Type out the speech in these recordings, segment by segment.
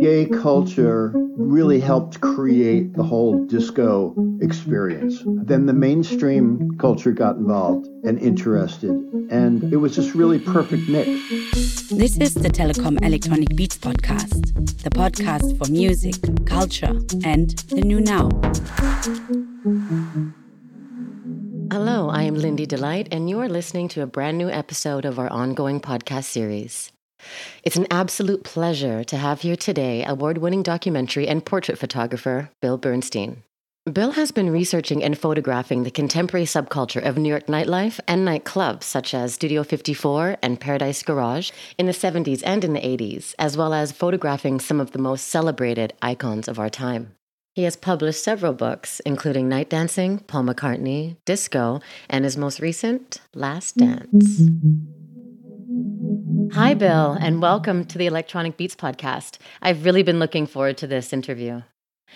Gay culture really helped create the whole disco experience. Then the mainstream culture got involved and interested, and it was this really perfect mix. This is the Telekom Electronic Beats podcast, the podcast for music, culture, and the new now. Hello, I am Lindy Delight, and you are listening to a brand new episode of our ongoing podcast series. It's an absolute pleasure to have here today award winning documentary and portrait photographer Bill Bernstein. Bill has been researching and photographing the contemporary subculture of New York nightlife and nightclubs such as Studio 54 and Paradise Garage in the 70s and in the 80s, as well as photographing some of the most celebrated icons of our time. He has published several books, including Night Dancing, Paul McCartney, Disco, and his most recent, Last Dance. Hi, Bill, and welcome to the Electronic Beats podcast. I've really been looking forward to this interview.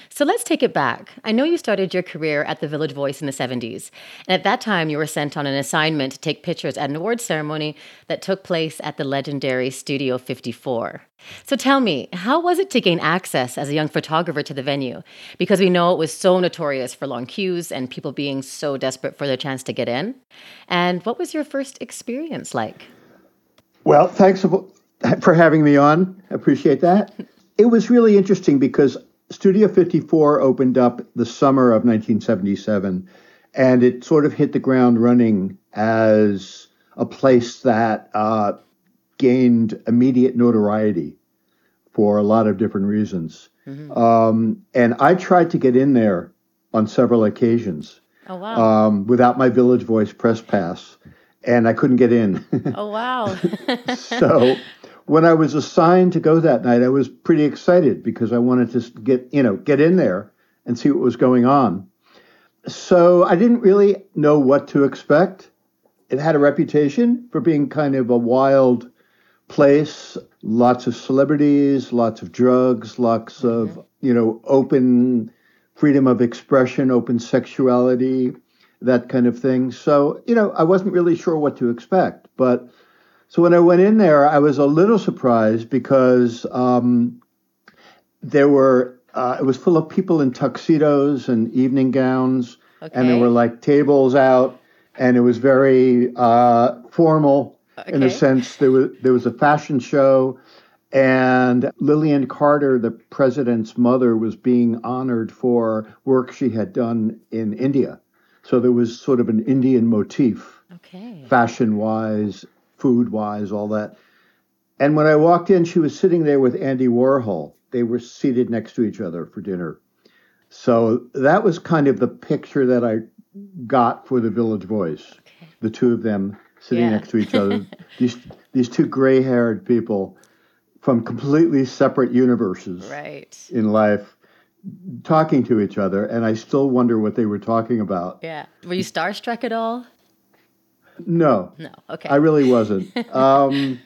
So let's take it back. I know you started your career at the Village Voice in the 70s, and at that time you were sent on an assignment to take pictures at an award ceremony that took place at the legendary Studio 54. So tell me, how was it to gain access as a young photographer to the venue? Because we know it was so notorious for long queues and people being so desperate for their chance to get in. And what was your first experience like? Well, thanks for having me on. I appreciate that. It was really interesting because Studio 54 opened up the summer of 1977, and it sort of hit the ground running as a place that uh, gained immediate notoriety for a lot of different reasons. Mm-hmm. Um, and I tried to get in there on several occasions. Oh, wow. Um, without my Village Voice press pass and I couldn't get in. Oh, wow. so when I was assigned to go that night, I was pretty excited because I wanted to get, you know, get in there and see what was going on. So I didn't really know what to expect. It had a reputation for being kind of a wild place, lots of celebrities, lots of drugs, lots mm-hmm. of, you know, open freedom of expression, open sexuality, that kind of thing. So, you know, I wasn't really sure what to expect. But so when I went in there, I was a little surprised because um, there were, uh, it was full of people in tuxedos and evening gowns, okay. and there were like tables out, and it was very uh, formal okay. in a sense. There was, there was a fashion show. And Lillian Carter, the president's mother, was being honored for work she had done in India. So there was sort of an Indian motif, okay. fashion wise, food wise, all that. And when I walked in, she was sitting there with Andy Warhol. They were seated next to each other for dinner. So that was kind of the picture that I got for the Village Voice. Okay. The two of them sitting yeah. next to each other. these these two gray-haired people from completely separate universes right. in life talking to each other, and I still wonder what they were talking about. Yeah. Were you starstruck at all? No. No. Okay. I really wasn't. um,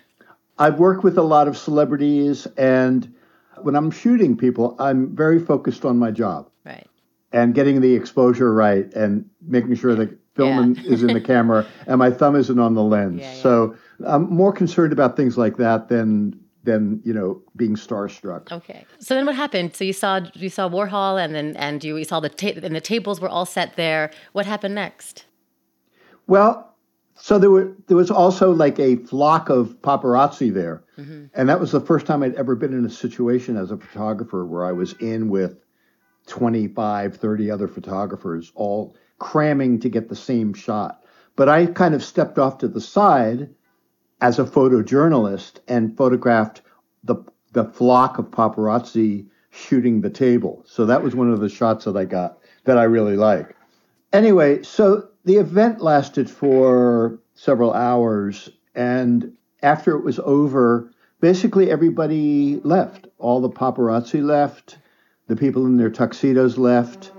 I've worked with a lot of celebrities, and when I'm shooting people, I'm very focused on my job. Right. And getting the exposure right, and making sure the film yeah. is in the camera, and my thumb isn't on the lens. Yeah, yeah. So I'm more concerned about things like that than than you know being starstruck. Okay. So then what happened? So you saw you saw Warhol, and then and you, you saw the ta- and the tables were all set there. What happened next? Well, so there were there was also like a flock of paparazzi there, mm-hmm. and that was the first time I'd ever been in a situation as a photographer where I was in with 25, 30 other photographers all cramming to get the same shot. But I kind of stepped off to the side as a photojournalist and photographed the the flock of paparazzi shooting the table. So that was one of the shots that I got that I really like. Anyway, so the event lasted for several hours and after it was over, basically everybody left. All the paparazzi left, the people in their tuxedos left,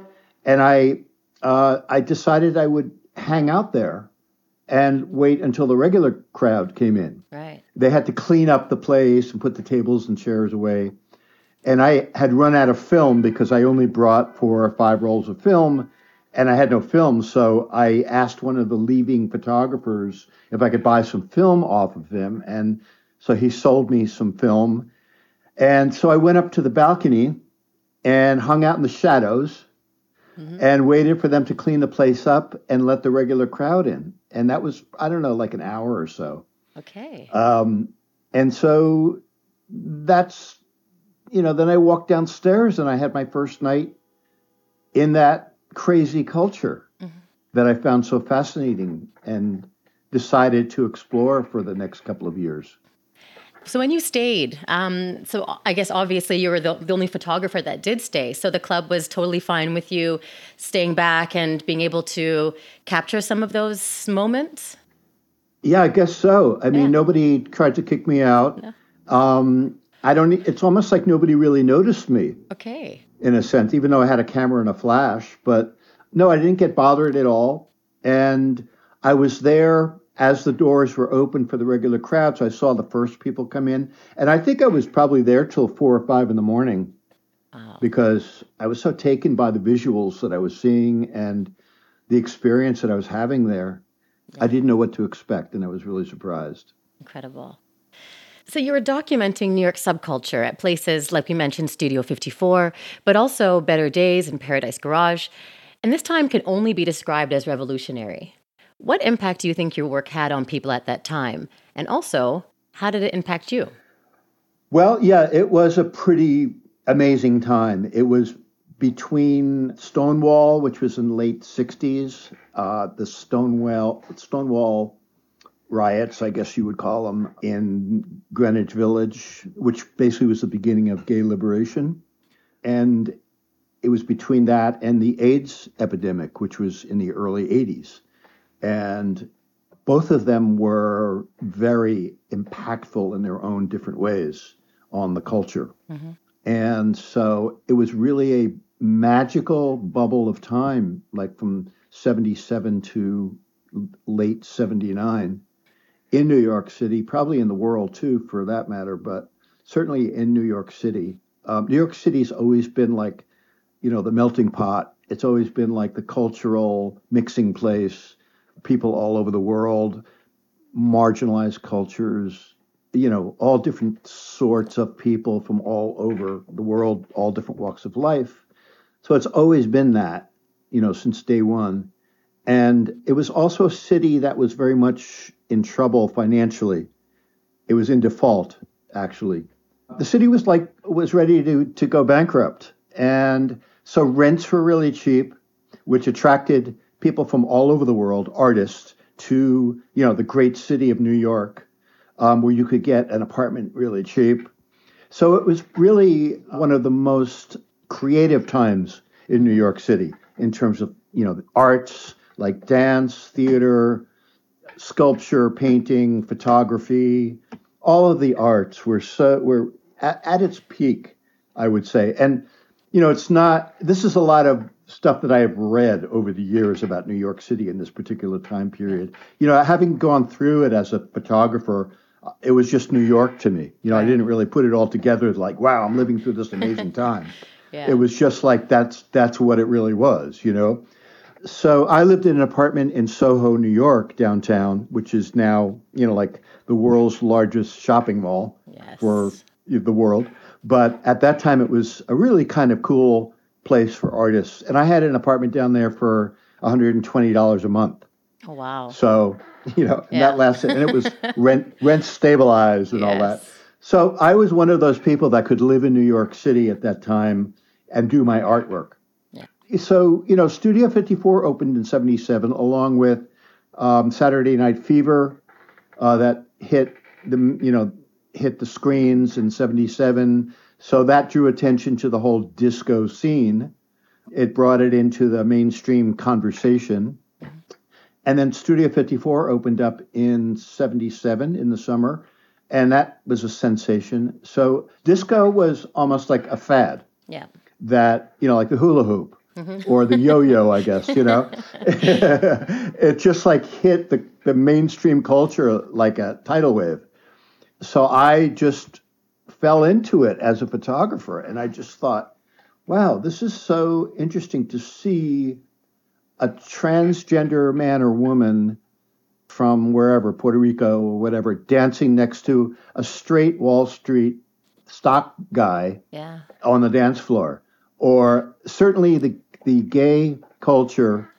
and I uh, I decided I would hang out there and wait until the regular crowd came in. Right. They had to clean up the place and put the tables and chairs away. And I had run out of film because I only brought four or five rolls of film. And I had no film, so I asked one of the leaving photographers if I could buy some film off of him, and so he sold me some film, and so I went up to the balcony and hung out in the shadows mm-hmm. and waited for them to clean the place up and let the regular crowd in, and that was I don't know like an hour or so. Okay. Um, and so that's you know then I walked downstairs and I had my first night in that crazy culture mm-hmm. that I found so fascinating and decided to explore for the next couple of years. So when you stayed, um, so I guess obviously you were the, the, only photographer that did stay. So the club was totally fine with you staying back and being able to capture some of those moments. Yeah, I guess so. I mean, nobody tried to kick me out. No. Um, I don't. It's almost like nobody really noticed me. Okay in a sense, even though I had a camera and a flash. But no, I didn't get bothered at all. And I was there as the doors were open for the regular crowd. So I saw the first people come in. And I think I was probably there till four or five in the morning oh. because I was so taken by the visuals that I was seeing and the experience that I was having there. Yeah. I didn't know what to expect, and I was really surprised. Incredible. So you were documenting New York subculture at places like we mentioned Studio 54, but also Better Days and Paradise Garage. And this time can only be described as revolutionary. What impact do you think your work had on people at that time? And also, how did it impact you? Well, yeah, it was a pretty amazing time. It was between Stonewall, which was in the late 60s, uh, the Stonewall, Stonewall riots, I guess you would call them, in Greenwich Village, which basically was the beginning of gay liberation. And it was between that and the AIDS epidemic, which was in the early 80s. And both of them were very impactful in their own different ways on the culture. Mm-hmm. And so it was really a magical bubble of time, like from 77 to late 79 in New York City, probably in the world too, for that matter, but certainly in New York City. Um, New York City's always been like, you know, the melting pot. It's always been like the cultural mixing place, people all over the world, marginalized cultures, you know, all different sorts of people from all over the world, all different walks of life. So it's always been that, you know, since day one. And it was also a city that was very much in trouble financially. It was in default, actually. The city was like was ready to, to go bankrupt. And so rents were really cheap, which attracted people from all over the world, artists, to you know the great city of New York, um, where you could get an apartment really cheap. So it was really one of the most creative times in New York City in terms of you know the arts like dance, theater, sculpture, painting, photography, all of the arts were so were at, at its peak, I would say. And you know, it's not. This is a lot of stuff that I have read over the years about New York City in this particular time period. You know, having gone through it as a photographer, it was just New York to me. You know, right. I didn't really put it all together like, wow, I'm living through this amazing time. yeah. It was just like that's that's what it really was, you know. So I lived in an apartment in Soho, New York, downtown, which is now, you know, like the world's largest shopping mall yes. for the world. But at that time, it was a really kind of cool place for artists. And I had an apartment down there for $120 a month. Oh, wow. So, you know, yeah. that lasted, and it was rent, rent stabilized and yes. all that. So I was one of those people that could live in New York City at that time and do my artwork so you know, Studio 54 opened in '77, along with um, Saturday Night Fever, uh, that hit the you know hit the screens in '77. So that drew attention to the whole disco scene. It brought it into the mainstream conversation. And then Studio 54 opened up in 77 in the summer, and that was a sensation. So disco was almost like a fad. Yeah. That, you know, like the hula hoop mm-hmm. or the yo-yo, I guess, you know. it just like hit the, the mainstream culture like a tidal wave. So I just fell into it as a photographer and I just thought, wow, this is so interesting to see a transgender man or woman from wherever, Puerto Rico or whatever, dancing next to a straight Wall Street stock guy Yeah. on the dance floor, or certainly the the gay culture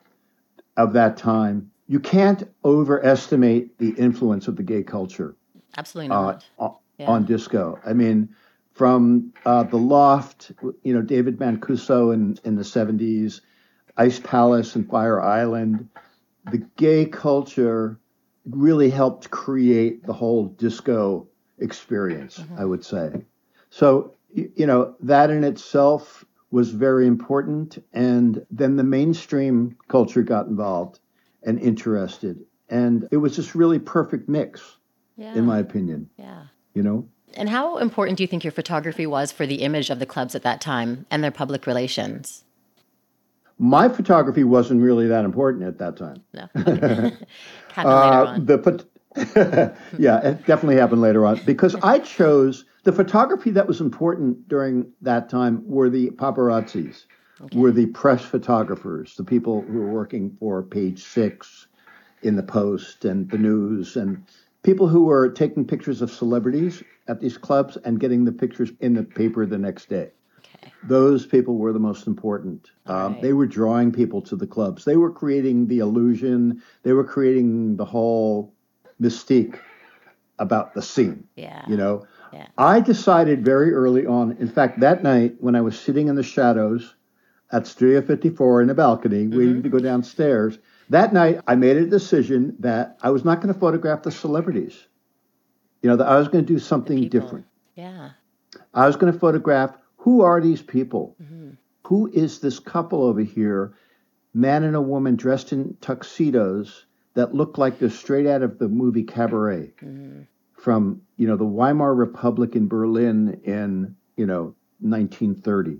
of that time. You can't overestimate the influence of the gay culture Absolutely uh, not. on, Yeah. on disco. I mean, from uh, the Loft, you know, David Mancuso in in the seventies, Ice Palace and Fire Island, the gay culture really helped create the whole disco experience. Mm-hmm. I would say. So you know that in itself was very important, and then the mainstream culture got involved and interested, and it was this really perfect mix, yeah. in my opinion. yeah. You know. And how important do you think your photography was for the image of the clubs at that time and their public relations? My photography wasn't really that important at that time. No. Okay. Happened later Uh, on. the yeah, it definitely happened later on because I chose the photography that was important during that time were the paparazzis, were the press photographers, the people who were working for Page Six in the Post and the News, and people who were taking pictures of celebrities at these clubs and getting the pictures in the paper the next day. Okay. Those people were the most important. Um, Alright. They were drawing people to the clubs. They were creating the illusion. They were creating the whole mystique about the scene. Yeah. You know, Yeah. I decided very early on. In fact, that night when I was sitting in the shadows at Studio 54 in the balcony, waiting to go downstairs, that night I made a decision that I was not going to photograph the celebrities. You know, that I was going to do something different. Yeah. I was going to photograph who are these people? Mm-hmm. Who is this couple over here, man and a woman dressed in tuxedos that look like they're straight out of the movie Cabaret Mm-hmm. From, you know, the Weimar Republic in Berlin in, you know, 1930.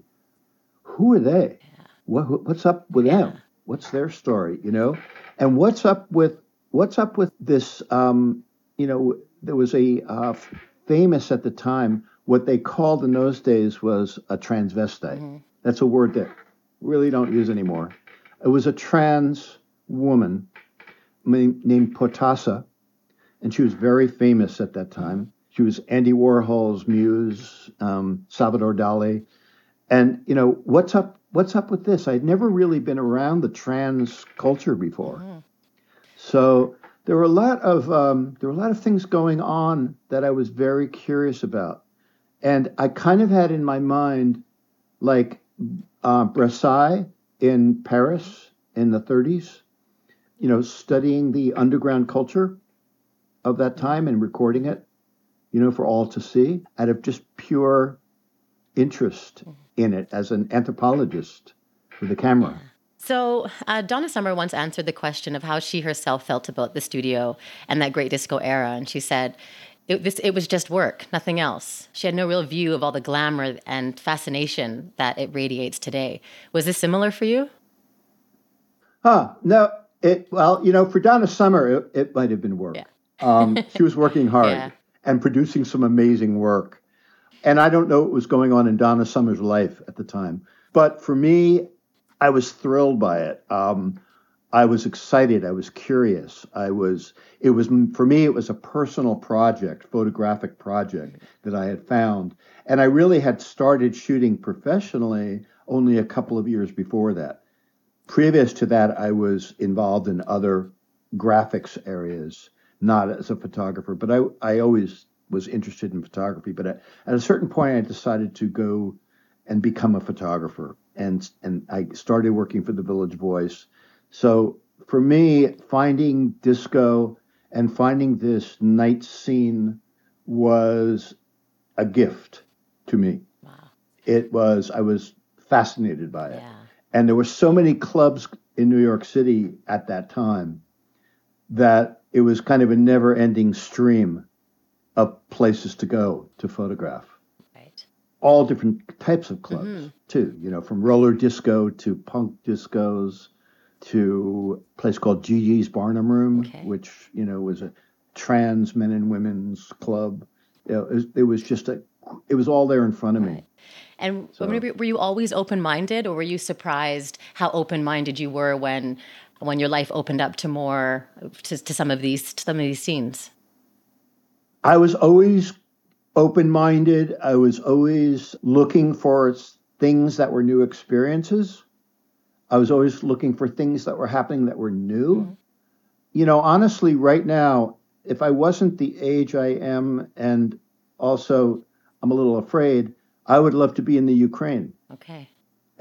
Who are they? What, what's up with them? What's their story, you know? And what's up with what's up with this um, you know, there was a uh, famous at the time what they called in those days was a transvestite. That's a word that really don't use anymore. It was a trans woman named Potassa, and she was very famous at that time. She was Andy Warhol's muse, um, Salvador Dali, and you know what's up? What's up with this? I'd never really been around the trans culture before, so there were a lot of um, there were a lot of things going on that I was very curious about, and I kind of had in my mind like uh, Versailles in Paris in the 30s, you know, studying the underground culture of that time and recording it, you know, for all to see out of just pure interest in it as an anthropologist with a camera. So, uh, Donna Summer once answered the question of how she herself felt about the studio and that great disco era. And she said, it, this, it was just work, nothing else. She had no real view of all the glamour and fascination that it radiates today. Was this similar for you? Huh. No, it, well, you know, for Donna Summer, it, it might have been work. Yeah. Um, she was working hard Yeah. and producing some amazing work. And I don't know what was going on in Donna Summer's life at the time. But for me, I was thrilled by it. Um, I was excited. I was curious. I was, it was, for me, it was a personal project, photographic project that I had found. And I really had started shooting professionally only a couple of years before that. Previous to that, I was involved in other graphics areas, not as a photographer, but I, I always was interested in photography. But at, at a certain point, I decided to go and become a photographer. And, and I started working for the Village Voice. So for me, finding disco and finding this night scene was a gift to me. Wow. It was, I was fascinated by it. Yeah. And there were so many clubs in New York City at that time that it was kind of a never ending stream of places to go to photograph. Right. All different types of clubs, mm-hmm. too, you know, from roller disco to punk discos to a place called GG's Barnum Room, Okay. which, you know, was a trans men and women's club. You know, it, was, it was just a it was all there in front of me. And so. were you always open minded, or were you surprised how open minded you were when when your life opened up to more to, to some of these some of these scenes? I was always open minded. I was always looking for things that were new experiences. I was always looking for things that were happening that were new. Mm-hmm. You know, honestly, right now, if I wasn't the age I am, and also I'm a little afraid, I would love to be in the Ukraine. Okay.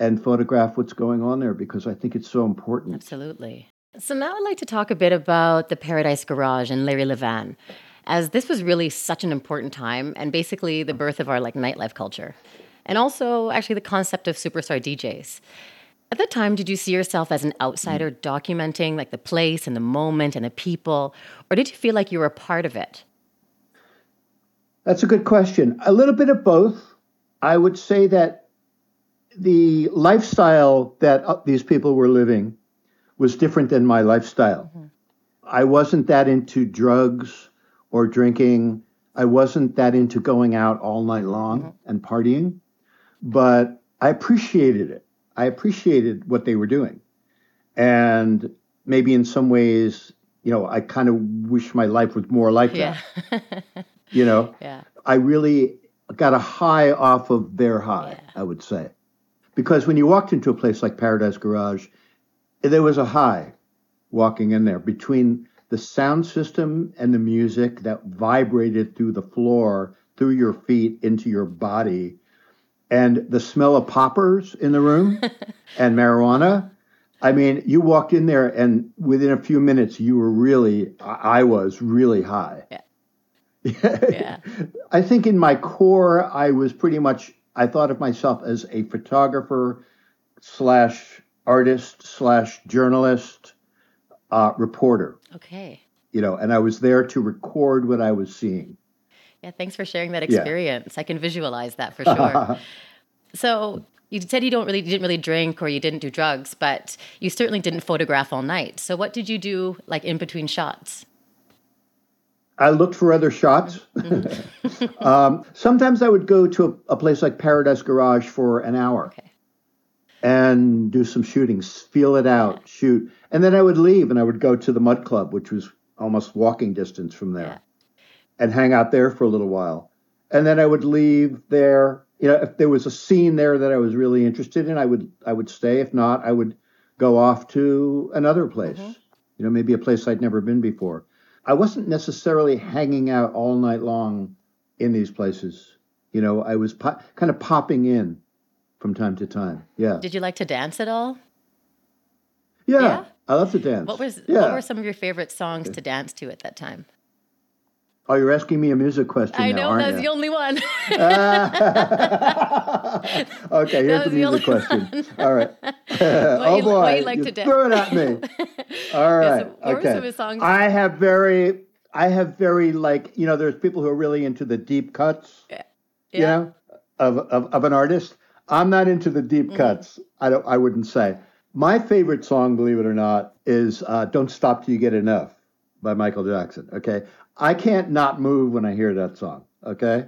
And photograph what's going on there because I think it's so important. Absolutely. So now I'd like to talk a bit about the Paradise Garage and Larry Levan, as this was really such an important time and basically the birth of our like nightlife culture, and also actually the concept of superstar DJs. At the time, did you see yourself as an outsider documenting like the place and the moment and the people, or did you feel like you were a part of it? That's a good question. A little bit of both. I would say that the lifestyle that uh, these people were living was different than my lifestyle. Mm-hmm. I wasn't that into drugs or drinking. I wasn't that into going out all night long mm-hmm. and partying, but I appreciated it. I appreciated what they were doing. And maybe in some ways, you know, I kind of wish my life was more like yeah. that. you know, yeah. I really got a high off of their high, yeah. I would say. Because when you walked into a place like Paradise Garage, there was a high walking in there between the sound system and the music that vibrated through the floor, through your feet, into your body and the smell of poppers in the room and marijuana. I mean, you walked in there, and within a few minutes, you were really, I was really high. Yeah. yeah. I think in my core, I was pretty much, I thought of myself as a photographer slash artist slash journalist, uh, reporter. Okay. You know, and I was there to record what I was seeing. Yeah, thanks for sharing that experience. Yeah. I can visualize that for sure. so you said you don't really you didn't really drink or you didn't do drugs, but you certainly didn't photograph all night. So what did you do like in between shots? I looked for other shots. Mm-hmm. um, sometimes I would go to a, a, place like Paradise Garage for an hour okay. and do some shootings, feel it out, shoot. And then I would leave and I would go to the Mud Club, which was almost walking distance from there. Yeah and hang out there for a little while. And then I would leave there. You know, if there was a scene there that I was really interested in, I would I would stay. If not, I would go off to another place. Mm-hmm. You know, maybe a place I'd never been before. I wasn't necessarily hanging out all night long in these places. You know, I was po- kind of popping in from time to time. Yeah. Did you like to dance at all? Yeah, yeah? I love to dance. What was yeah. what were some of your favorite songs to dance to at that time? Oh, you're asking me a music question. I now, know that's the only one. okay, here's the music question. One. All right. oh you, boy, you, like you threw it at me. All right. Yeah, okay. songs? I have very, I have very like you know, there's people who are really into the deep cuts. Yeah. You know, of, of of an artist. I'm not into the deep mm-hmm. cuts. I don't. I wouldn't say. My favorite song, believe it or not, is uh, "Don't Stop Till You Get Enough" by Michael Jackson. Okay, I can't not move when I hear that song. Okay,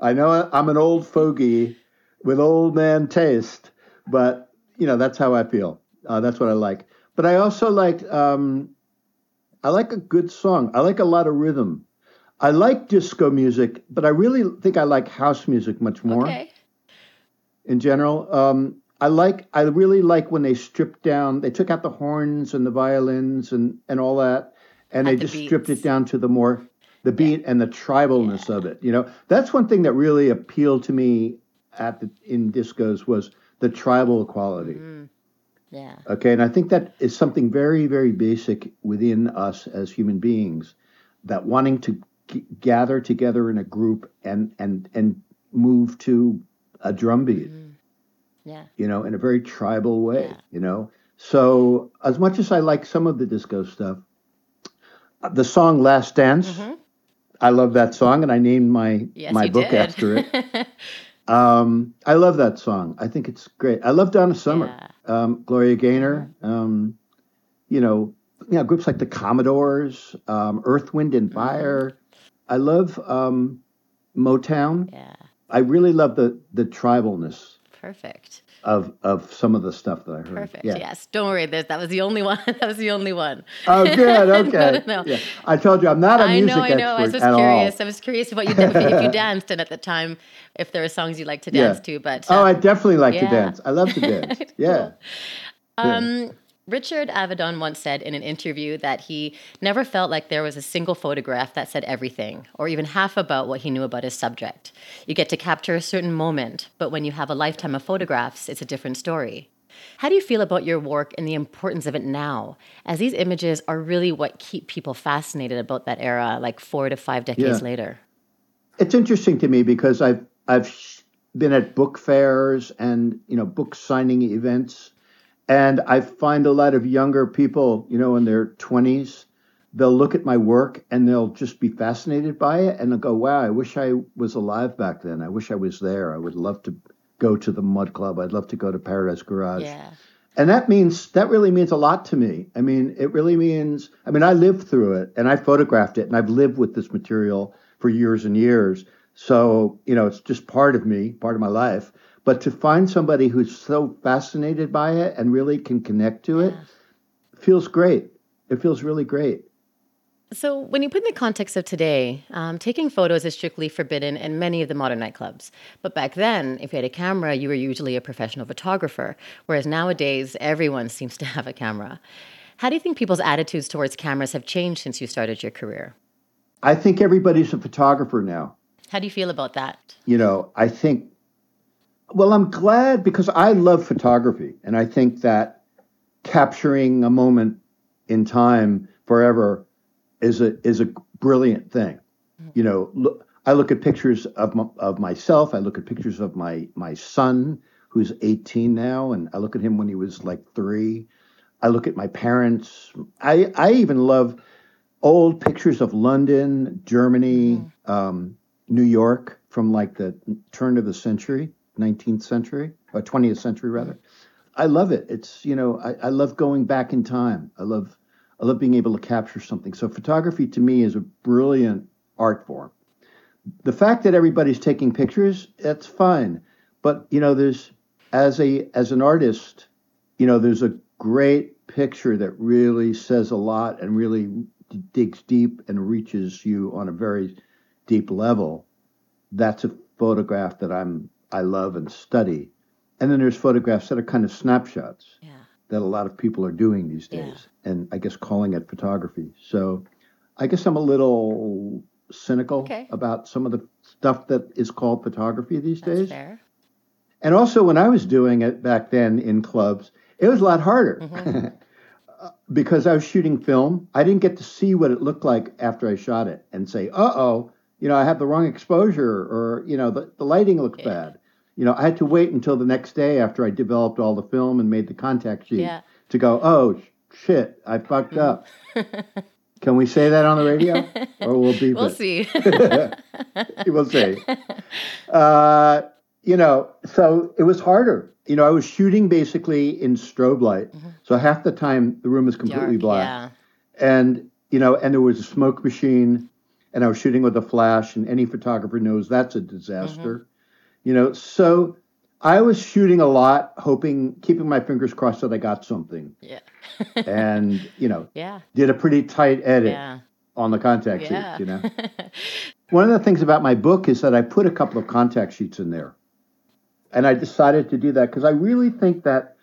I know I'm an old fogey with old man taste, but you know that's how I feel. Uh, that's what I like. But I also like um, I like a good song. I like a lot of rhythm. I like disco music, but I really think I like house music much more. Okay. In general, um, I like I really like when they stripped down. They took out the horns and the violins and and all that, and they the just beats. stripped it down to the more the beat yeah. and the tribalness yeah. of it. You know, that's one thing that really appealed to me at the in discos was the tribal equality. Mm. Yeah. Okay, and I think that is something very very basic within us as human beings that wanting to g- gather together in a group and and and move to a drum beat. Mm. Yeah. You know, in a very tribal way, yeah. you know. So, as much as I like some of the disco stuff, the song Last Dance, mm-hmm. I love that song, and I named my yes, my book did. after it. um, I love that song. I think it's great. I love Donna Summer, yeah. um, Gloria Gaynor. Um, you know, you know, groups like the Commodores, um, Earth, Wind, and mm-hmm. Fire. Mm-hmm. I love um, Motown. Yeah. I really love the the tribalness Perfect. Of of some of the stuff that I heard. Perfect. Yeah. Yes. Don't worry. That that was the only one. that was the only one. Oh, good. Okay. no, no. Yeah. I told you I'm not a I music know, I know. I was just curious. all. I was curious about you if, if you danced and at the time if there were songs you like to Yeah. dance to. But Oh, uh, I definitely like to dance. I love to dance. Yeah. Um, Richard Avedon once said in an interview that he never felt like there was a single photograph that said everything, or even half about what he knew about his subject. You get to capture a certain moment, but when you have a lifetime of photographs, it's a different story. How do you feel about your work and the importance of it now, as these images are really what keep people fascinated about that era, like four to five decades Yeah. later? It's interesting to me because I've I've been at book fairs and you know book signing events, and I find a lot of younger people, you know, in their twenties, they'll look at my work and they'll just be fascinated by it, and they'll go, "Wow, I wish I was alive back then. I wish I was there. I would love to go to the Mud Club. I'd love to go to Paradise Garage." Yeah. and that means that really means a lot to me i mean it really means i mean i lived through it and i photographed it and i've lived with this material for years and years so you know it's just part of me part of my life but to find somebody who's so fascinated by it and really can connect to it feels great it feels really great So, when you put in the context of today, um, taking photos is strictly forbidden in many of the modern nightclubs. But back then, if you had a camera, you were usually a professional photographer, whereas nowadays, everyone seems to have a camera. How do you think people's attitudes towards cameras have changed since you started your career? i think everybody's a photographer now How do you feel about that? you know, I think, well, I'm glad because I love photography. And I think that capturing a moment in time forever is a, is a brilliant thing. You know, look, I look at pictures of, my, of myself. I look at pictures of my, my son, who's 18 now, and I look at him when he was like three. I look at my parents. I, I even love old pictures of London, Germany, um, New York from like the turn of the century, 19th century, or 20th century rather. I love it. It's, you know, I, I love going back in time. I love, I love being able to capture something. So photography to me is a brilliant art form. The fact that everybody's taking pictures, that's fine. But, you know, there's, as a, as an artist, you know, there's a great picture that really says a lot and really digs deep and reaches you on a very deep level. That's a photograph that I'm I love and study. And then there's photographs that are kind of snapshots Yeah. that a lot of people are doing these Yeah. days, and I guess calling it photography. So I guess I'm a little cynical Okay. about some of the stuff that is called photography these That's days. fair. And also, when I was doing it back then in clubs, it was a lot harder Mm-hmm. Uh, because I was shooting film. I didn't get to see what it looked like after I shot it and say, "Uh oh, you know, I have the wrong exposure," or you know, the, the lighting looks bad. You know, I had to wait until the next day after I developed all the film and made the contact sheet Yeah. to go, "Oh sh- shit, I fucked Mm-hmm. up." Can we say that on the radio, or we'll be. We'll see. we'll see. Uh, you know, so it was harder. You know, I was shooting basically in strobe light, so half the time the room was completely Mm-hmm. Dark, black, yeah. and you know, and there was a smoke machine, and I was shooting with a flash, and any photographer knows that's a disaster. Mm-hmm. You know, so I was shooting a lot, hoping, keeping my fingers crossed that I got something, Yeah. and you know, yeah. did a pretty tight edit Yeah. on the contact Yeah. sheet. You know. One of the things about my book is that I put a couple of contact sheets in there. And I decided to do that because I really think that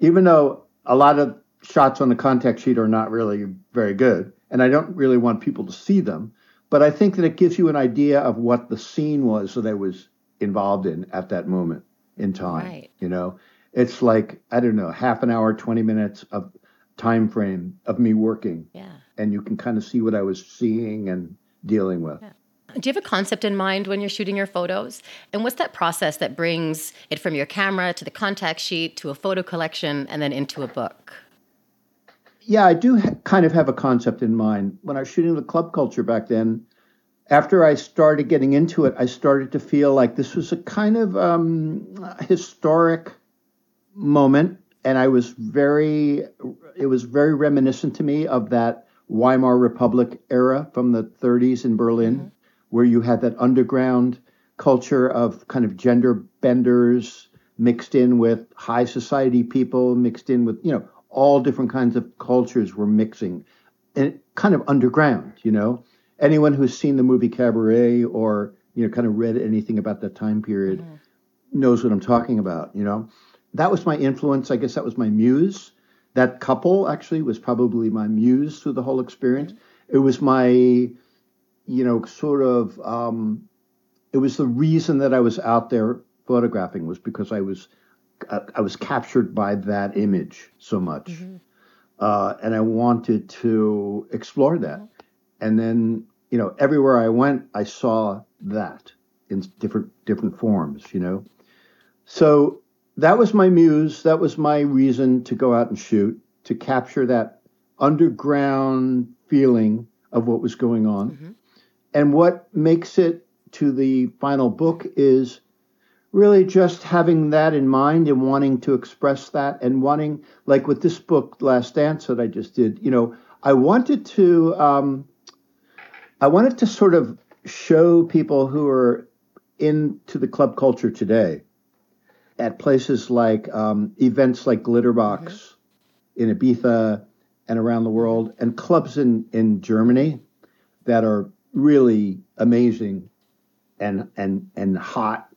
even though a lot of shots on the contact sheet are not really very good, and I don't really want people to see them, but I think that it gives you an idea of what the scene was that I was involved in at that moment in time. Right. You know, it's like, I don't know, half an hour, 20 minutes of time frame of me working, yeah. and you can kind of see what I was seeing and dealing with. Do you have a concept in mind when you're shooting your photos? And what's that process that brings it from your camera to the contact sheet to a photo collection and then into a book? Yeah, I do ha- kind of have a concept in mind. When I was shooting the club culture back then, after I started getting into it, I started to feel like this was a kind of um, historic moment, and I was very, it was very reminiscent to me of that Weimar Republic era from the 30s in Berlin, where you had that underground culture of kind of gender benders mixed in with high society people, mixed in with, you know, all different kinds of cultures were mixing and kind of underground, you know. Anyone who's seen the movie Cabaret or, you know, kind of read anything about that time period mm-hmm. knows what I'm talking about, you know. That was my influence. I guess that was my muse. That couple actually was probably my muse through the whole experience. It was my, you know, sort of, um, it was the reason that I was out there photographing was because I was I was captured by that image so much, mm-hmm. uh, and I wanted to explore that. And then you know, everywhere I went, I saw that in different different forms. You know, so that was my muse. That was my reason to go out and shoot to capture that underground feeling of what was going on. Mm-hmm. And what makes it to the final book is really just having that in mind and wanting to express that and wanting, like with this book, Last Dance, that I just did, you know, I wanted to, um, I wanted to sort of show people who are into the club culture today at places like um, events like Glitterbox mm-hmm. in Ibiza and around the world, and clubs in, in Germany that are really amazing and and and hot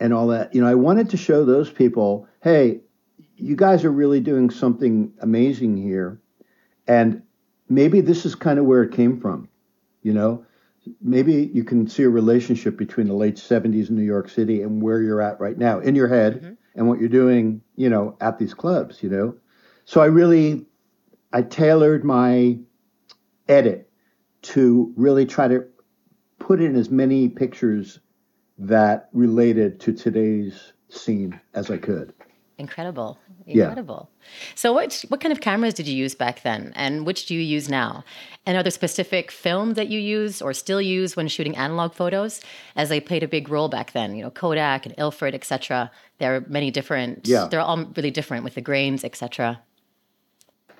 and all that. You know, I wanted to show those people, hey, you guys are really doing something amazing here. And maybe this is kind of where it came from. You know, maybe you can see a relationship between the late 70s in New York City and where you're at right now in your head mm-hmm. and what you're doing, you know, at these clubs, you know. So I really I tailored my edit to really try to put in as many pictures that related to today's scene as I could. Incredible. Incredible. Yeah. So what what kind of cameras did you use back then and which do you use now? And are there specific film that you use or still use when shooting analog photos as they played a big role back then, you know, Kodak and Ilford, etc. There are many different yeah. they're all really different with the grains, etc.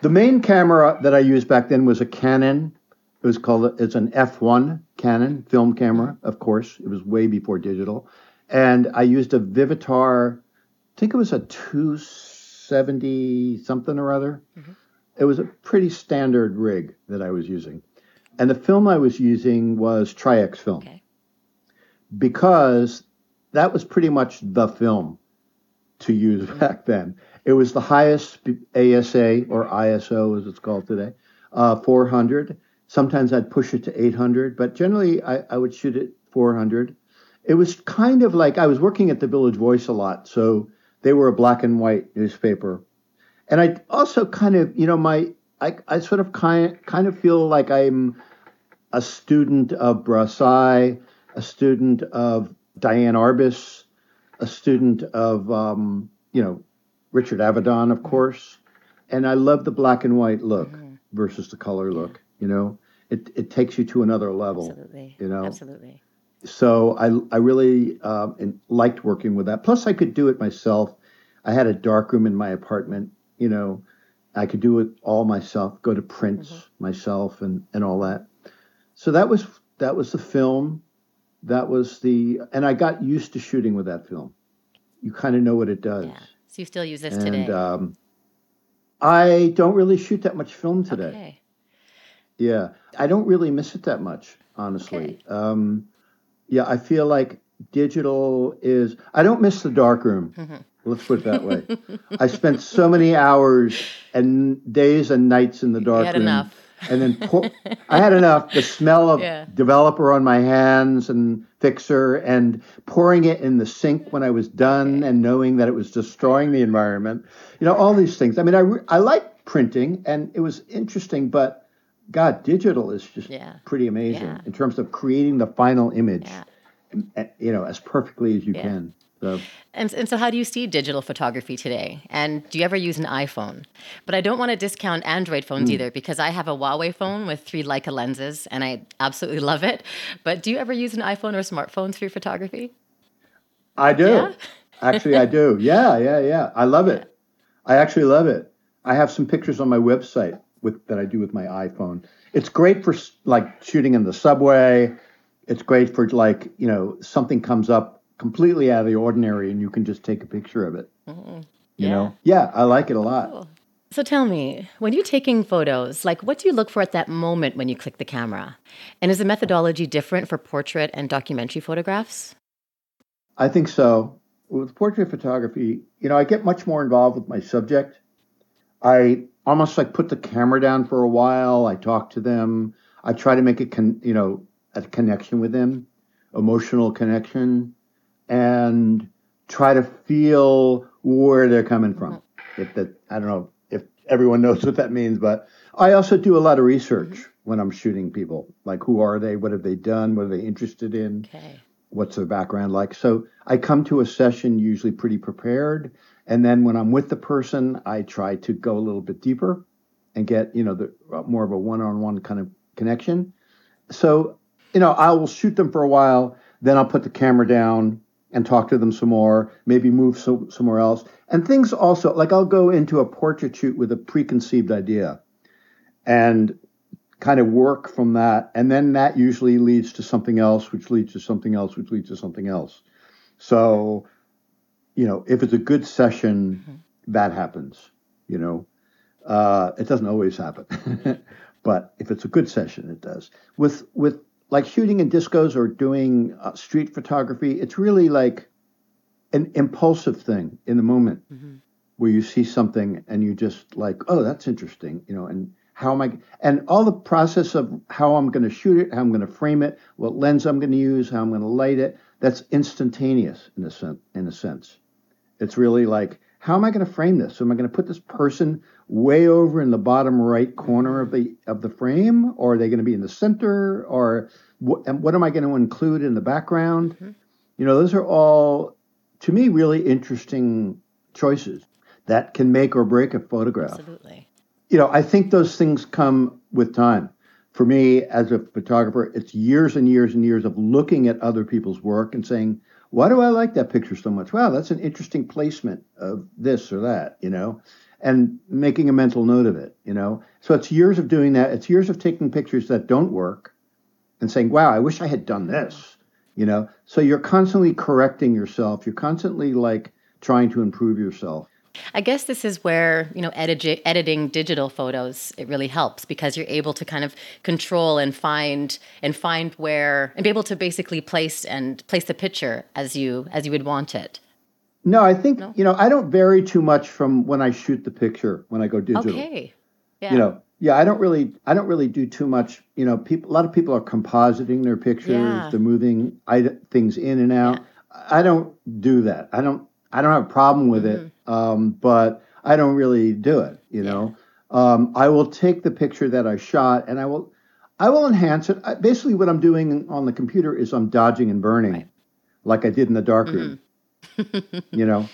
The main camera that I used back then was a Canon it was called it's an F1 Canon film camera, of course. It was way before digital, and I used a Vivitar. I think it was a 270 something or other. Mm-hmm. It was a pretty standard rig that I was using, and the film I was using was Tri-X film, okay. because that was pretty much the film to use mm-hmm. back then. It was the highest ASA or ISO as it's called today, uh, 400 Sometimes I'd push it to 800, but generally I, I would shoot it 400. It was kind of like I was working at the Village Voice a lot, so they were a black and white newspaper. And I also kind of, you know, my I, I sort of kind kind of feel like I'm a student of Brassai, a student of Diane Arbus, a student of um, you know Richard Avedon, of course, and I love the black and white look mm-hmm. versus the color look. You know, it it takes you to another level. Absolutely. You know. Absolutely. So I I really um, liked working with that. Plus, I could do it myself. I had a dark room in my apartment. You know, I could do it all myself. Go to prints mm-hmm. myself and and all that. So that was that was the film. That was the and I got used to shooting with that film. You kind of know what it does. Yeah. So you still use this and, today? Um, I don't really shoot that much film today. Okay. Yeah, I don't really miss it that much, honestly. Okay. Um, yeah, I feel like digital is. I don't miss the dark room. Mm-hmm. Let's put it that way. I spent so many hours and days and nights in the dark room. Enough. And then pour, I had enough. The smell of yeah. developer on my hands and fixer, and pouring it in the sink when I was done, and knowing that it was destroying the environment. You know, all these things. I mean, I I like printing, and it was interesting, but God, digital is just yeah. pretty amazing yeah. in terms of creating the final image, yeah. you know, as perfectly as you can. So. And, and so, how do you see digital photography today? And do you ever use an iPhone? But I don't want to discount Android phones mm. either because I have a Huawei phone with three Leica lenses and I absolutely love it. But do you ever use an iPhone or smartphones for your photography? I do. actually, I do. Yeah, yeah, yeah. I love it. I actually love it. I have some pictures on my website with that I do with my iPhone. It's great for like shooting in the subway. it's great for like you know something comes up completely out of the ordinary and you can just take a picture of it. Mm-hmm. You yeah. know, yeah, I like it a lot. Cool. So tell me, when you're taking photos, like what do you look for at that moment when you click the camera? And is the methodology different for portrait and documentary photographs? I think so. With portrait photography, you know, I get much more involved with my subject. I almost like put the camera down for a while. I talk to them. I try to make a con- you know a connection with them, emotional connection, and try to feel where they're coming from. If that I don't know if everyone knows what that means, but I also do a lot of research mm-hmm. when I'm shooting people. Like who are they? What have they done? What are they interested in? Okay. What's their background like? So I come to a session usually pretty prepared, and then when I'm with the person, I try to go a little bit deeper and get you know the uh, more of a one-on-one kind of connection. So you know I will shoot them for a while, then I'll put the camera down and talk to them some more, maybe move so, somewhere else. And things also, like I'll go into a portrait shoot with a preconceived idea and kind of work from that. And then that usually leads to something else, which leads to something else, which leads to something else. So, you know, if it's a good session, mm-hmm. that happens, you know. Uh, it doesn't always happen, but if it's a good session, it does. With with like shooting in discos or doing uh, street photography, it's really like an impulsive thing in the moment mm-hmm. where you see something and you just like, oh, that's interesting, you know, and how am I, and all the process of how I'm going to shoot it, how I'm going to frame it, what lens I'm going to use, how I'm going to light it, that's instantaneous in a sense. In a sense, it's really like, how am I going to frame this? So Am I going to put this person way over in the bottom right corner of the of the frame, or are they going to be in the center, or what, what am I going to include in the background? Mm-hmm. You know, those are all to me really interesting choices that can make or break a photograph. Absolutely. You know, I think those things come with time. For me, as a photographer, it's years and years and years of looking at other people's work and saying, why do I like that picture so much? Wow, that's an interesting placement of this or that, you know, and making a mental note of it, you know. So it's years of doing that. It's years of taking pictures that don't work and saying, wow, I wish I had done this, you know. So you're constantly correcting yourself. You're constantly like trying to improve yourself. I guess this is where, you know, edit- editing digital photos it really helps because you're able to kind of control and find and find where and be able to basically place and place the picture as you as you would want it. No, I think, no? you know, I don't vary too much from when I shoot the picture when I go digital. Okay. Yeah. You know, yeah, I don't really I don't really do too much, you know, people a lot of people are compositing their pictures, yeah. they're moving things in and out. Yeah. I don't do that. I don't I don't have a problem with mm-hmm. it um, but I don't really do it. You know, um, I will take the picture that I shot and I will I will enhance it. I, basically, what I'm doing on the computer is I'm dodging and burning, right. like I did in the darkroom. Mm-hmm. you know,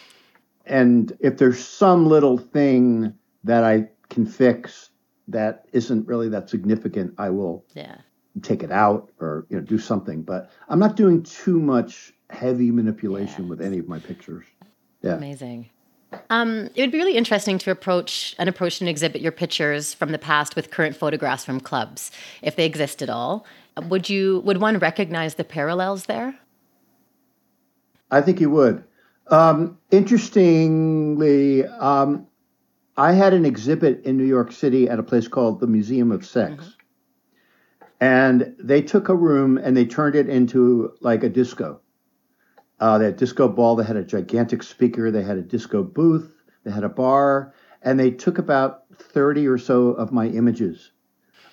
and if there's some little thing that I can fix that isn't really that significant, I will yeah. take it out or you know do something. But I'm not doing too much heavy manipulation yes. with any of my pictures. Yeah. Amazing. Um, it would be really interesting to approach an approach and exhibit your pictures from the past with current photographs from clubs, if they exist at all. Would you would one recognize the parallels there? I think you would. Um, interestingly, um, I had an exhibit in New York City at a place called the Museum of Sex. Mm-hmm. And they took a room and they turned it into like a disco. Uh, they had disco ball. They had a gigantic speaker. They had a disco booth. They had a bar, and they took about thirty or so of my images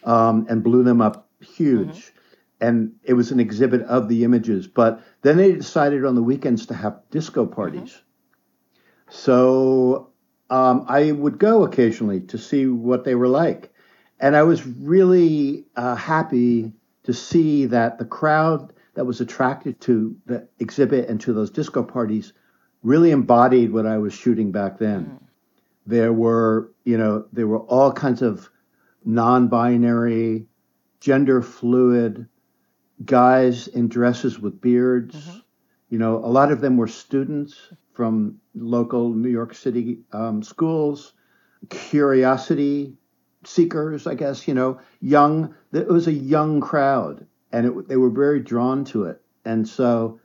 um, and blew them up huge. Mm-hmm. And it was an exhibit of the images. But then they decided on the weekends to have disco parties. Mm-hmm. So um, I would go occasionally to see what they were like. And I was really uh, happy to see that the crowd that was attracted to the exhibit and to those disco parties really embodied what I was shooting back then. Mm. There were, you know, there were all kinds of non-binary, gender fluid guys in dresses with beards. Mm-hmm. You know, a lot of them were students from local New York City um, schools, curiosity seekers, I guess. You know, young. It was a young crowd, and it, they were very drawn to it. And so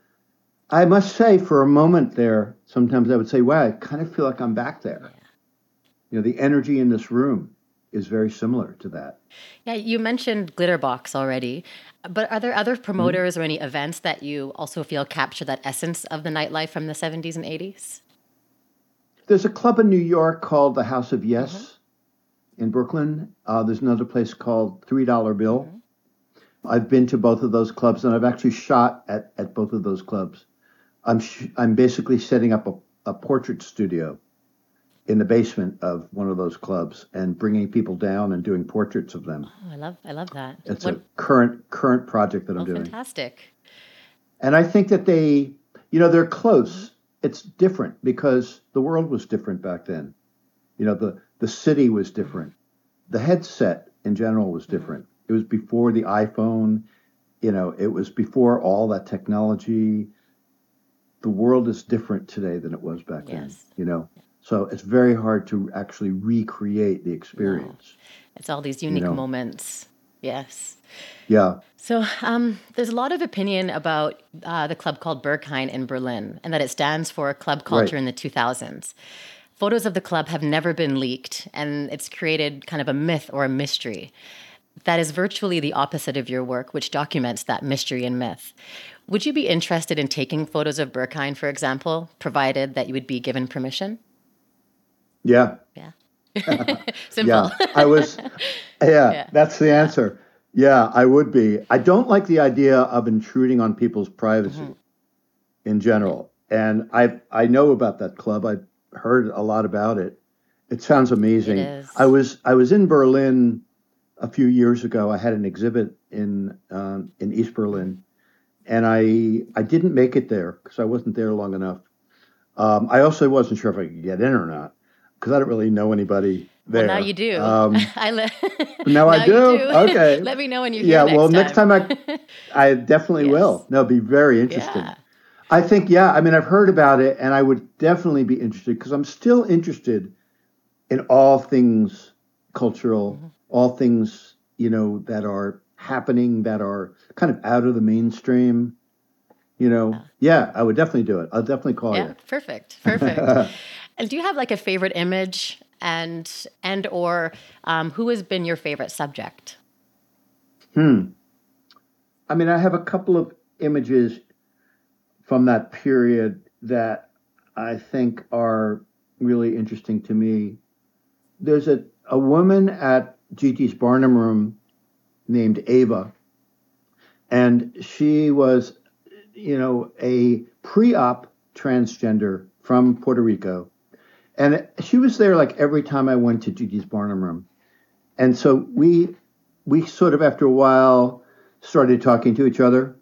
I must say, for a moment there, sometimes I would say, wow, I kind of feel like I'm back there. You know, the energy in this room is very similar to that. Yeah, you mentioned Glitterbox already, but are there other promoters mm-hmm. or any events that you also feel capture that essence of the nightlife from the 70s and 80s? There's a club in New York called the House of Yes mm-hmm. in Brooklyn. Uh, there's another place called Three Dollar Bill. Mm-hmm. I've been to both of those clubs, and I've actually shot at, at both of those clubs. I'm sh- I'm basically setting up a, a portrait studio in the basement of one of those clubs and bringing people down and doing portraits of them. Oh, I love I love that. It's what? a current current project that oh, I'm doing. Fantastic. And I think that they, you know, they're close. It's different because the world was different back then. You know, the the city was different. The headset in general was different. It was before the iPhone. You know, it was before all that technology. The world is different today than it was back yes. then. You know. So it's very hard to actually recreate the experience. No. It's all these unique you know? moments. Yes. Yeah. So um, there's a lot of opinion about uh, the club called Berghain in Berlin and that it stands for club culture right. in the 2000s. Photos of the club have never been leaked, and it's created kind of a myth or a mystery. That is virtually the opposite of your work, which documents that mystery and myth. Would you be interested in taking photos of Berghain, for example, provided that you would be given permission? Yeah. Yeah. Simple. yeah. I was, yeah, yeah, that's the answer. Yeah, I would be. I don't like the idea of intruding on people's privacy mm-hmm. in general. And I I know about that club. I've heard a lot about it. It sounds amazing. It I was I was in Berlin a few years ago. I had an exhibit in um, in East Berlin, and I I didn't make it there because I wasn't there long enough. Um, I also wasn't sure if I could get in or not because I don't really know anybody there. Well, now you do. Um, I le- now, now I do? do. Okay. Let me know when you're yeah. Yeah. Well, next time I, I definitely yes. will. No, be very interesting. Yeah. I think, yeah. I mean, I've heard about it, and I would definitely be interested because I'm still interested in all things cultural, mm-hmm. All things you know that are happening that are kind of out of the mainstream. You know, yeah, yeah I would definitely do it. I'll definitely call it yeah, you. Perfect. Perfect. And do you have like a favorite image and and or um, who has been your favorite subject? Hmm. I mean, I have a couple of images from that period that I think are really interesting to me. There's a, a woman at GG's Barnum Room named Ava, and she was, you know, a pre op transgender from Puerto Rico and she was there like every time I went to GG's Barnum Room. And so we we sort of after a while started talking to each other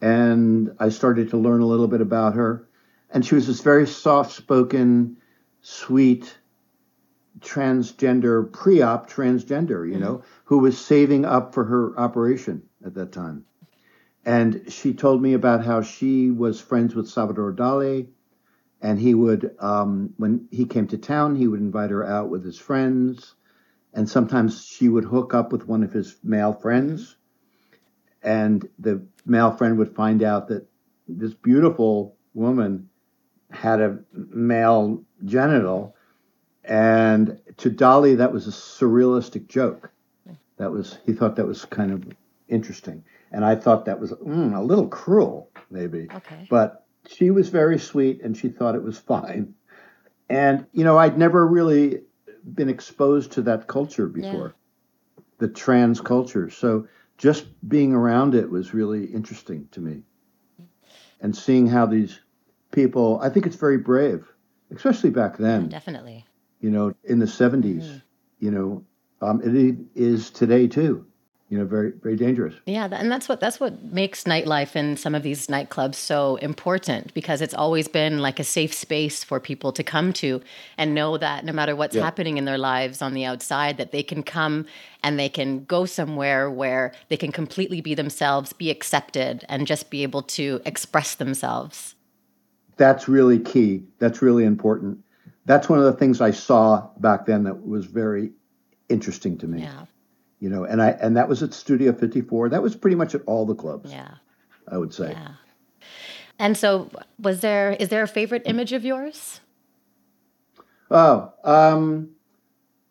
and I started to learn a little bit about her. And she was this very soft spoken, sweet transgender, pre op transgender, you mm-hmm. know, who was saving up for her operation at that time. And she told me about how she was friends with Salvador Dali and he would um, when he came to town he would invite her out with his friends and sometimes she would hook up with one of his male friends and the male friend would find out that this beautiful woman had a male genital and to Dali, that was a surrealistic joke that was he thought that was kind of interesting and i thought that was mm, a little cruel maybe okay. but she was very sweet and she thought it was fine. And, you know, I'd never really been exposed to that culture before, yeah. the trans culture. So just being around it was really interesting to me. And seeing how these people, I think it's very brave, especially back then. Yeah, definitely. You know, in the 70s, mm-hmm. you know, um, it is today too you know very very dangerous yeah and that's what that's what makes nightlife in some of these nightclubs so important because it's always been like a safe space for people to come to and know that no matter what's yeah. happening in their lives on the outside that they can come and they can go somewhere where they can completely be themselves be accepted and just be able to express themselves that's really key that's really important that's one of the things i saw back then that was very interesting to me yeah you know, and I and that was at Studio 54. That was pretty much at all the clubs. Yeah. I would say. Yeah. And so, was there is there a favorite image of yours? Oh, um,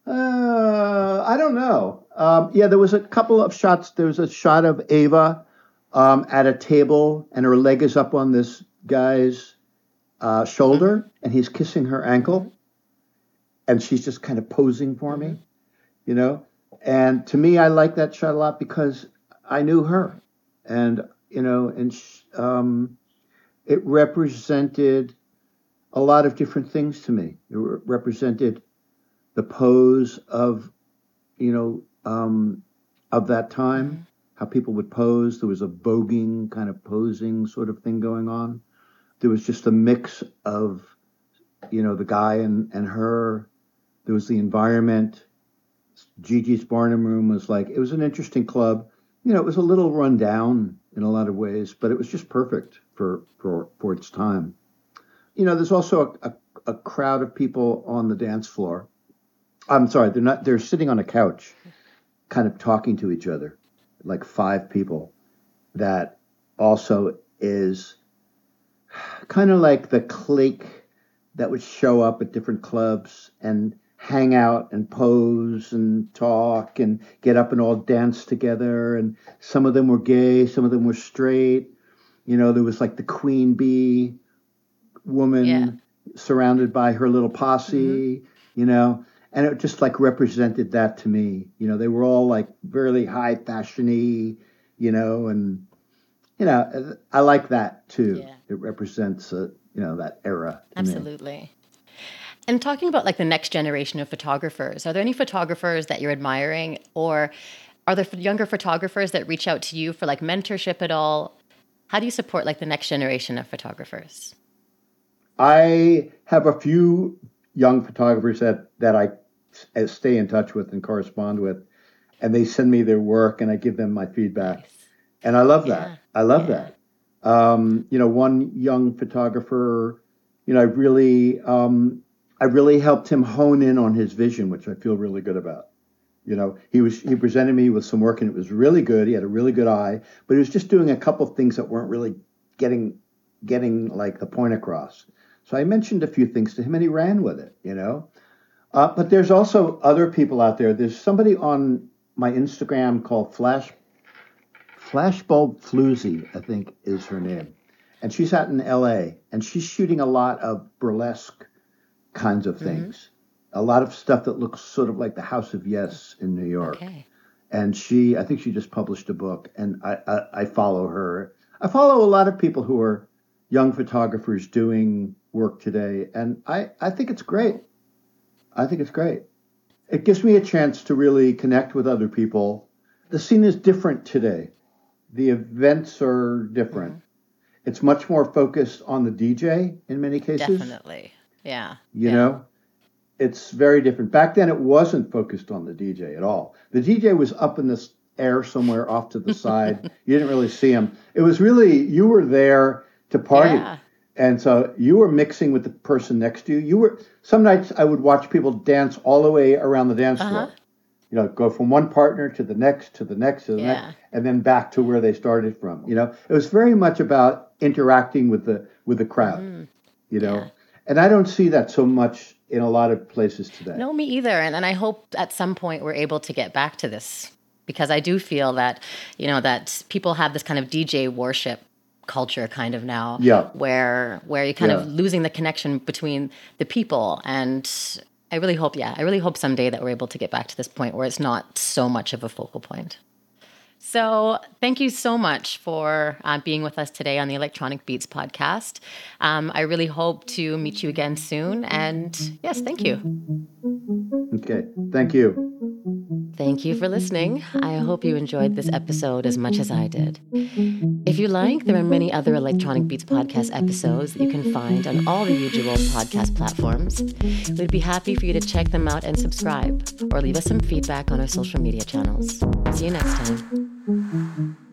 uh, I don't know. Um, yeah, there was a couple of shots. There was a shot of Ava um, at a table, and her leg is up on this guy's uh, shoulder, and he's kissing her ankle, and she's just kind of posing for me, you know. And to me, I like that shot a lot because I knew her, and you know, and she, um, it represented a lot of different things to me. It re- represented the pose of, you know, um, of that time, how people would pose. There was a voguing kind of posing sort of thing going on. There was just a mix of, you know, the guy and, and her. There was the environment. GG's Barnum Room was like, it was an interesting club. You know, it was a little run down in a lot of ways, but it was just perfect for, for, for its time. You know, there's also a, a, a crowd of people on the dance floor. I'm sorry, they're not, they're sitting on a couch kind of talking to each other, like five people, that also is kind of like the clique that would show up at different clubs and hang out and pose and talk and get up and all dance together. And some of them were gay, some of them were straight. You know, there was like the queen bee woman yeah. surrounded by her little posse, mm-hmm. you know and it just like represented that to me. You know, they were all like really high fashiony, you know, and you know, I like that too. Yeah. It represents, uh, you know, that era. Absolutely. Me. And talking about like the next generation of photographers, are there any photographers that you're admiring, or are there younger photographers that reach out to you for like mentorship at all? How do you support like the next generation of photographers? I have a few young photographers that that I stay in touch with and correspond with, and they send me their work, and I give them my feedback, nice. and I love that. Yeah. I love yeah. that. Um, you know, one young photographer, you know, I really, um, I really helped him hone in on his vision, which I feel really good about. You know, he was he presented me with some work, and it was really good. He had a really good eye, but he was just doing a couple of things that weren't really getting getting like the point across. So I mentioned a few things to him, and he ran with it. You know, uh, but there's also other people out there. There's somebody on my Instagram called Flash Flashbulb Floozy, I think is her name. And she's out in LA and she's shooting a lot of burlesque kinds of mm-hmm. things. Mm-hmm. A lot of stuff that looks sort of like the House of Yes in New York. Okay. And she, I think she just published a book, and I, I, I follow her. I follow a lot of people who are young photographers doing work today, and I, I think it's great. I think it's great. It gives me a chance to really connect with other people. The scene is different today. The events are different. Mm-hmm. It's much more focused on the DJ in many cases. Definitely. Yeah. You yeah. know, it's very different. Back then, it wasn't focused on the DJ at all. The DJ was up in this air somewhere off to the side. you didn't really see him. It was really, you were there to party. Yeah. And so you were mixing with the person next to you. You were some nights I would watch people dance all the way around the dance uh-huh. floor. You know, go from one partner to the next to the next to the yeah. next, and then back to where they started from. You know, it was very much about interacting with the with the crowd. Mm. You know, yeah. and I don't see that so much in a lot of places today. No, me either. And and I hope at some point we're able to get back to this because I do feel that you know that people have this kind of DJ worship culture kind of now yeah where where you're kind yeah. of losing the connection between the people and i really hope yeah i really hope someday that we're able to get back to this point where it's not so much of a focal point so, thank you so much for uh, being with us today on the Electronic Beats podcast. Um, I really hope to meet you again soon. And yes, thank you. Okay, thank you. Thank you for listening. I hope you enjoyed this episode as much as I did. If you like, there are many other Electronic Beats podcast episodes that you can find on all the usual podcast platforms. We'd be happy for you to check them out and subscribe, or leave us some feedback on our social media channels. See you next time.